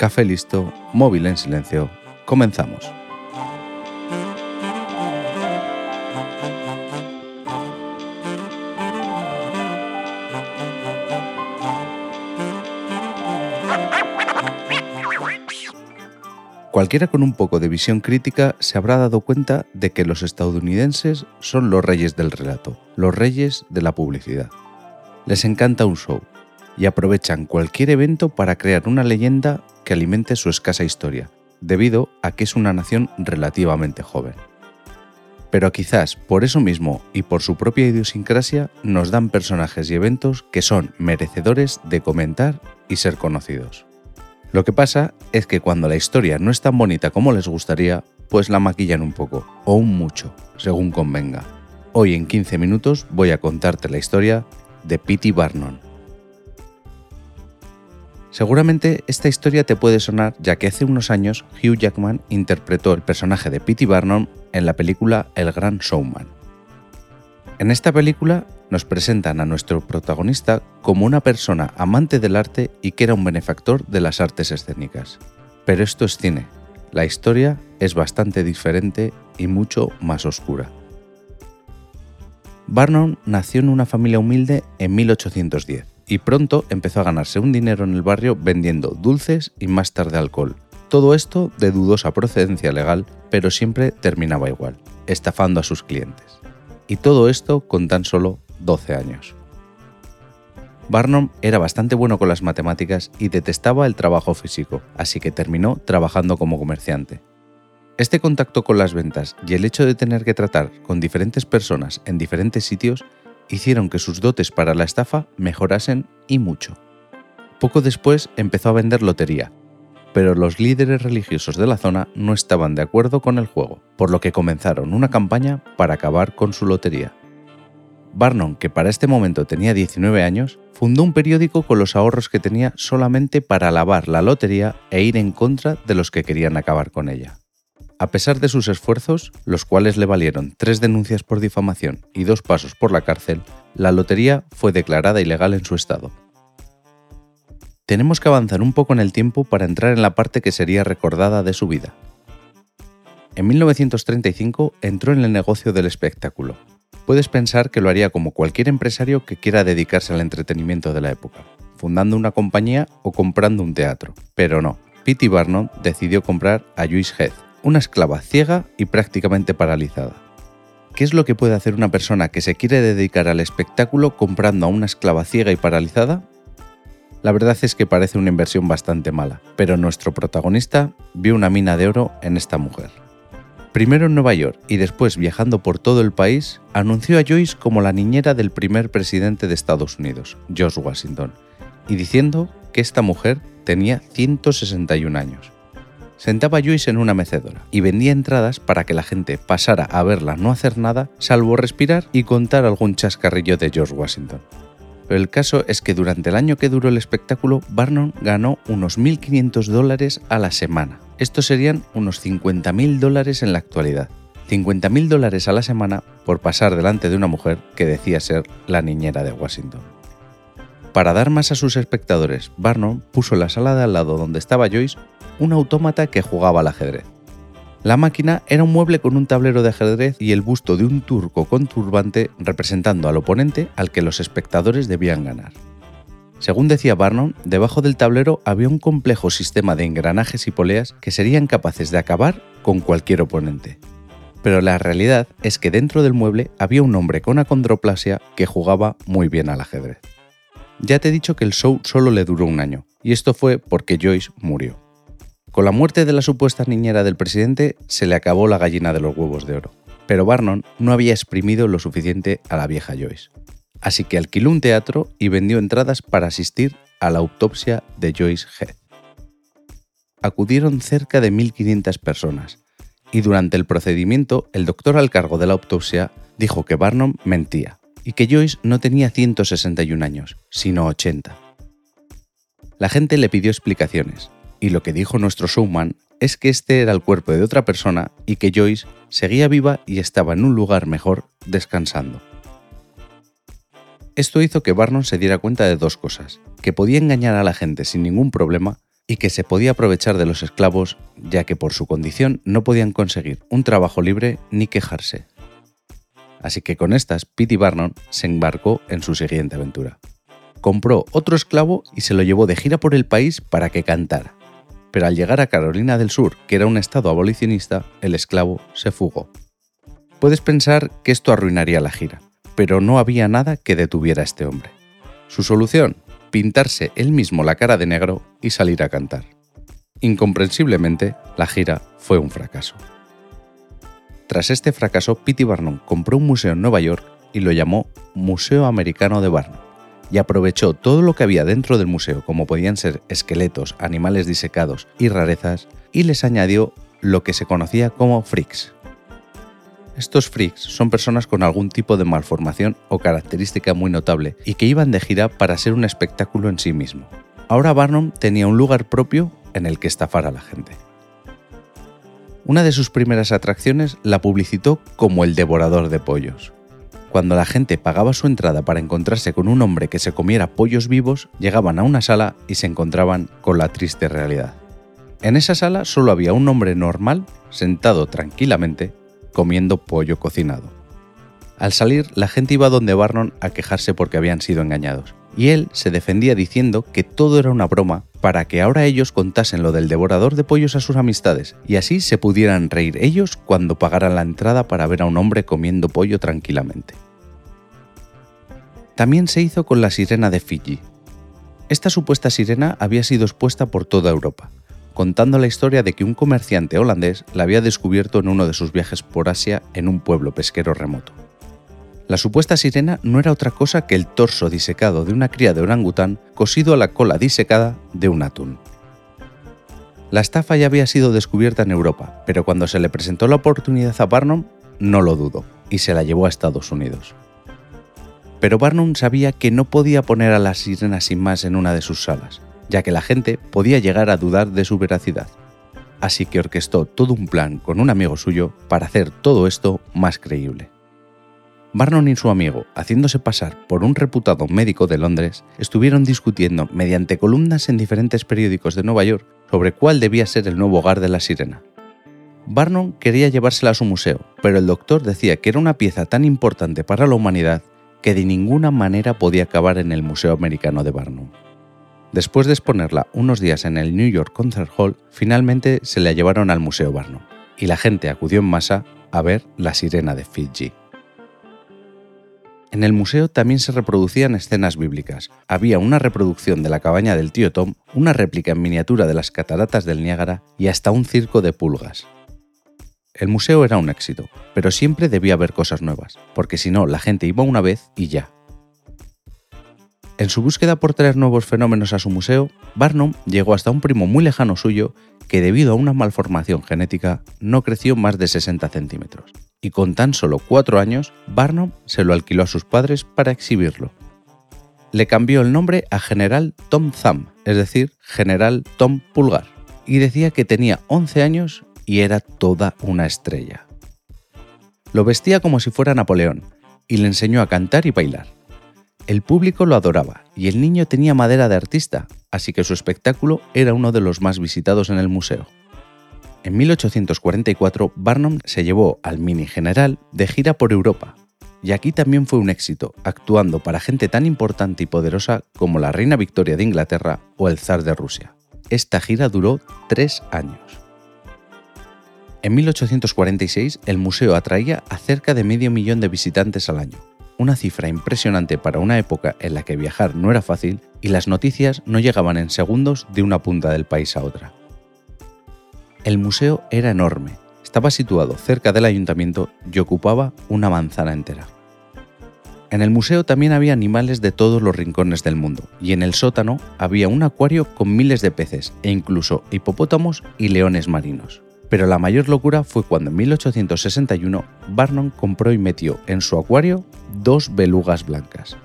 café listo, móvil en silencio. Comenzamos. Cualquiera con un poco de visión crítica se habrá dado cuenta de que los estadounidenses son los reyes del relato, los reyes de la publicidad. Les encanta un show y aprovechan cualquier evento para crear una leyenda que alimente su escasa historia, debido a que es una nación relativamente joven. Pero quizás por eso mismo y por su propia idiosincrasia nos dan personajes y eventos que son merecedores de comentar y ser conocidos. Lo que pasa es que cuando la historia no es tan bonita como les gustaría, pues la maquillan un poco, o un mucho, según convenga. Hoy en 15 minutos voy a contarte la historia de P.T. Barnum. Seguramente esta historia te puede sonar ya que hace unos años Hugh Jackman interpretó el personaje de P.T. Barnum en la película El Gran Showman. En esta película nos presentan a nuestro protagonista como una persona amante del arte y que era un benefactor de las artes escénicas. Pero esto es cine. La historia es bastante diferente y mucho más oscura. Barnum nació en una familia humilde en 1810 y pronto empezó a ganarse un dinero en el barrio vendiendo dulces y más tarde alcohol. Todo esto de dudosa procedencia legal, pero siempre terminaba igual, estafando a sus clientes. Y todo esto con tan solo 12 años. Barnum era bastante bueno con las matemáticas y detestaba el trabajo físico, así que terminó trabajando como comerciante. Este contacto con las ventas y el hecho de tener que tratar con diferentes personas en diferentes sitios hicieron que sus dotes para la estafa mejorasen y mucho. Poco después empezó a vender lotería, pero los líderes religiosos de la zona no estaban de acuerdo con el juego, por lo que comenzaron una campaña para acabar con su lotería. Barnum, que para este momento tenía 19 años, fundó un periódico con los ahorros que tenía solamente para lavar la lotería e ir en contra de los que querían acabar con ella. A pesar de sus esfuerzos, los cuales le valieron tres denuncias por difamación y dos pasos por la cárcel, la lotería fue declarada ilegal en su estado. Tenemos que avanzar un poco en el tiempo para entrar en la parte que sería recordada de su vida. En 1935 entró en el negocio del espectáculo, puedes pensar que lo haría como cualquier empresario que quiera dedicarse al entretenimiento de la época, fundando una compañía o comprando un teatro. Pero no, P.T. Barnum decidió comprar a Joyce Heath, una esclava ciega y prácticamente paralizada. ¿Qué es lo que puede hacer una persona que se quiere dedicar al espectáculo comprando a una esclava ciega y paralizada? La verdad es que parece una inversión bastante mala, pero nuestro protagonista vio una mina de oro en esta mujer. Primero en Nueva York y después viajando por todo el país, anunció a Joyce como la niñera del primer presidente de Estados Unidos, George Washington, y diciendo que esta mujer tenía 161 años. Sentaba Joyce en una mecedora y vendía entradas para que la gente pasara a verla no hacer nada, salvo respirar y contar algún chascarrillo de George Washington. Pero el caso es que durante el año que duró el espectáculo, Barnum ganó unos 1.500 dólares a la semana, estos serían unos 50.000 dólares en la actualidad. 50.000 dólares a la semana por pasar delante de una mujer que decía ser la niñera de Washington. Para dar más a sus espectadores, Barnum puso la sala de al lado donde estaba Joyce un autómata que jugaba al ajedrez. La máquina era un mueble con un tablero de ajedrez y el busto de un turco con turbante representando al oponente al que los espectadores debían ganar. Según decía Barnum, debajo del tablero había un complejo sistema de engranajes y poleas que serían capaces de acabar con cualquier oponente. Pero la realidad es que dentro del mueble había un hombre con acondroplasia que jugaba muy bien al ajedrez. Ya te he dicho que el show solo le duró un año, y esto fue porque Joyce murió. Con la muerte de la supuesta niñera del presidente se le acabó la gallina de los huevos de oro, pero Barnum no había exprimido lo suficiente a la vieja Joyce así que alquiló un teatro y vendió entradas para asistir a la autopsia de Joyce Heath. Acudieron cerca de 1.500 personas, y durante el procedimiento el doctor al cargo de la autopsia dijo que Barnum mentía y que Joyce no tenía 161 años, sino 80. La gente le pidió explicaciones, y lo que dijo nuestro showman es que este era el cuerpo de otra persona y que Joyce seguía viva y estaba en un lugar mejor descansando. Esto hizo que Barnum se diera cuenta de dos cosas, que podía engañar a la gente sin ningún problema y que se podía aprovechar de los esclavos ya que por su condición no podían conseguir un trabajo libre ni quejarse. Así que con estas, Pete Barnum se embarcó en su siguiente aventura. Compró otro esclavo y se lo llevó de gira por el país para que cantara. Pero al llegar a Carolina del Sur, que era un estado abolicionista, el esclavo se fugó. Puedes pensar que esto arruinaría la gira, pero no había nada que detuviera a este hombre. Su solución, pintarse él mismo la cara de negro y salir a cantar. Incomprensiblemente, la gira fue un fracaso. Tras este fracaso, Pete Barnum compró un museo en Nueva York y lo llamó Museo Americano de Barnum, y aprovechó todo lo que había dentro del museo, como podían ser esqueletos, animales disecados y rarezas, y les añadió lo que se conocía como freaks, estos freaks son personas con algún tipo de malformación o característica muy notable y que iban de gira para ser un espectáculo en sí mismo. Ahora Barnum tenía un lugar propio en el que estafar a la gente. Una de sus primeras atracciones la publicitó como el devorador de pollos. Cuando la gente pagaba su entrada para encontrarse con un hombre que se comiera pollos vivos, llegaban a una sala y se encontraban con la triste realidad. En esa sala solo había un hombre normal, sentado tranquilamente, comiendo pollo cocinado. Al salir, la gente iba donde Barnum a quejarse porque habían sido engañados, y él se defendía diciendo que todo era una broma para que ahora ellos contasen lo del devorador de pollos a sus amistades, y así se pudieran reír ellos cuando pagaran la entrada para ver a un hombre comiendo pollo tranquilamente. También se hizo con la sirena de Fiji. Esta supuesta sirena había sido expuesta por toda Europa, contando la historia de que un comerciante holandés la había descubierto en uno de sus viajes por Asia en un pueblo pesquero remoto. La supuesta sirena no era otra cosa que el torso disecado de una cría de orangután cosido a la cola disecada de un atún. La estafa ya había sido descubierta en Europa, pero cuando se le presentó la oportunidad a Barnum, no lo dudó y se la llevó a Estados Unidos. Pero Barnum sabía que no podía poner a la sirena sin más en una de sus salas, ya que la gente podía llegar a dudar de su veracidad. Así que orquestó todo un plan con un amigo suyo para hacer todo esto más creíble. Barnum y su amigo, haciéndose pasar por un reputado médico de Londres, estuvieron discutiendo mediante columnas en diferentes periódicos de Nueva York sobre cuál debía ser el nuevo hogar de la sirena. Barnum quería llevársela a su museo, pero el doctor decía que era una pieza tan importante para la humanidad que de ninguna manera podía acabar en el Museo Americano de Barnum. Después de exponerla unos días en el New York Concert Hall, finalmente se la llevaron al Museo Barnum, y la gente acudió en masa a ver la sirena de Fiji. En el museo también se reproducían escenas bíblicas. Había una reproducción de la cabaña del tío Tom, una réplica en miniatura de las cataratas del Niágara y hasta un circo de pulgas. El museo era un éxito, pero siempre debía haber cosas nuevas, porque si no, la gente iba una vez y ya, en su búsqueda por traer nuevos fenómenos a su museo, Barnum llegó hasta un primo muy lejano suyo que debido a una malformación genética no creció más de 60 centímetros. Y con tan solo cuatro años, Barnum se lo alquiló a sus padres para exhibirlo. Le cambió el nombre a General Tom Thumb, es decir, General Tom Pulgar, y decía que tenía 11 años y era toda una estrella. Lo vestía como si fuera Napoleón y le enseñó a cantar y bailar. El público lo adoraba y el niño tenía madera de artista, así que su espectáculo era uno de los más visitados en el museo. En 1844, Barnum se llevó al mini general de gira por Europa, y aquí también fue un éxito, actuando para gente tan importante y poderosa como la reina Victoria de Inglaterra o el zar de Rusia. Esta gira duró tres años. En 1846, el museo atraía a cerca de medio millón de visitantes al año, una cifra impresionante para una época en la que viajar no era fácil y las noticias no llegaban en segundos de una punta del país a otra. El museo era enorme, estaba situado cerca del ayuntamiento y ocupaba una manzana entera. En el museo también había animales de todos los rincones del mundo, y en el sótano había un acuario con miles de peces e incluso hipopótamos y leones marinos. Pero la mayor locura fue cuando en 1861 Barnum compró y metió en su acuario dos belugas blancas.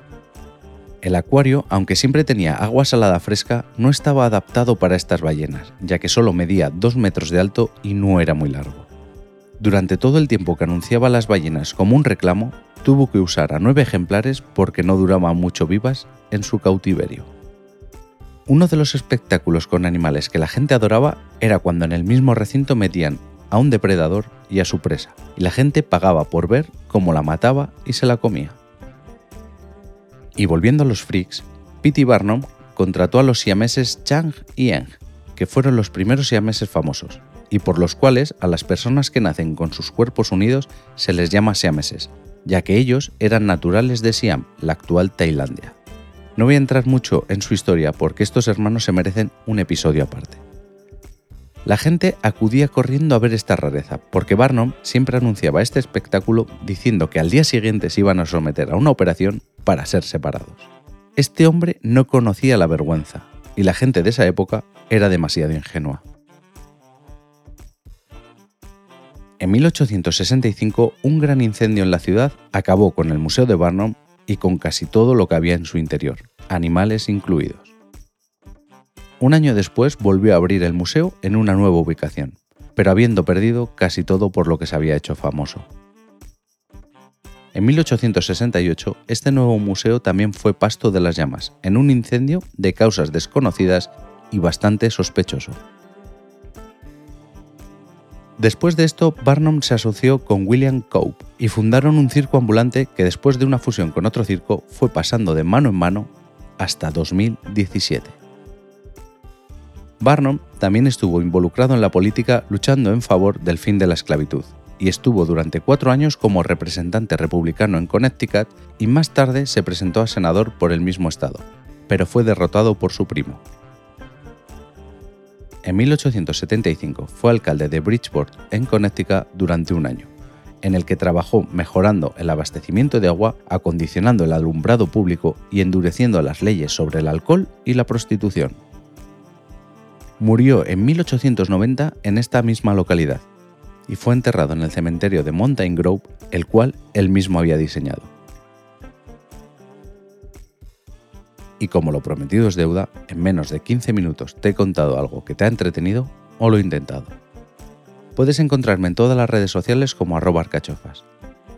El acuario, aunque siempre tenía agua salada fresca, no estaba adaptado para estas ballenas, ya que solo medía 2 metros de alto y no era muy largo. Durante todo el tiempo que anunciaba las ballenas como un reclamo, tuvo que usar a nueve ejemplares porque no duraban mucho vivas en su cautiverio. Uno de los espectáculos con animales que la gente adoraba era cuando en el mismo recinto metían a un depredador y a su presa, y la gente pagaba por ver cómo la mataba y se la comía. Y volviendo a los freaks, Pete Barnum contrató a los siameses Chang y Eng, que fueron los primeros siameses famosos, y por los cuales a las personas que nacen con sus cuerpos unidos se les llama siameses, ya que ellos eran naturales de Siam, la actual Tailandia. No voy a entrar mucho en su historia porque estos hermanos se merecen un episodio aparte. La gente acudía corriendo a ver esta rareza, porque Barnum siempre anunciaba este espectáculo diciendo que al día siguiente se iban a someter a una operación para ser separados. Este hombre no conocía la vergüenza, y la gente de esa época era demasiado ingenua. En 1865, un gran incendio en la ciudad acabó con el Museo de Barnum y con casi todo lo que había en su interior, animales incluidos. Un año después volvió a abrir el museo en una nueva ubicación, pero habiendo perdido casi todo por lo que se había hecho famoso. En 1868, este nuevo museo también fue pasto de las llamas, en un incendio de causas desconocidas y bastante sospechoso. Después de esto, Barnum se asoció con William Cope y fundaron un circo ambulante que después de una fusión con otro circo fue pasando de mano en mano hasta 2017. Barnum también estuvo involucrado en la política luchando en favor del fin de la esclavitud, y estuvo durante cuatro años como representante republicano en Connecticut y más tarde se presentó a senador por el mismo estado, pero fue derrotado por su primo, en 1875 fue alcalde de Bridgeport, en Connecticut, durante un año, en el que trabajó mejorando el abastecimiento de agua, acondicionando el alumbrado público y endureciendo las leyes sobre el alcohol y la prostitución. Murió en 1890 en esta misma localidad y fue enterrado en el cementerio de Mountain Grove, el cual él mismo había diseñado. Y como lo prometido es deuda, en menos de 15 minutos te he contado algo que te ha entretenido o lo he intentado. Puedes encontrarme en todas las redes sociales como arroba arcachofas.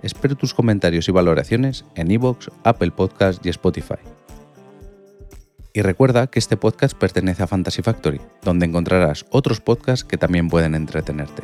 Espero tus comentarios y valoraciones en iVoox, Apple Podcast y Spotify. Y recuerda que este podcast pertenece a Fantasy Factory, donde encontrarás otros podcasts que también pueden entretenerte.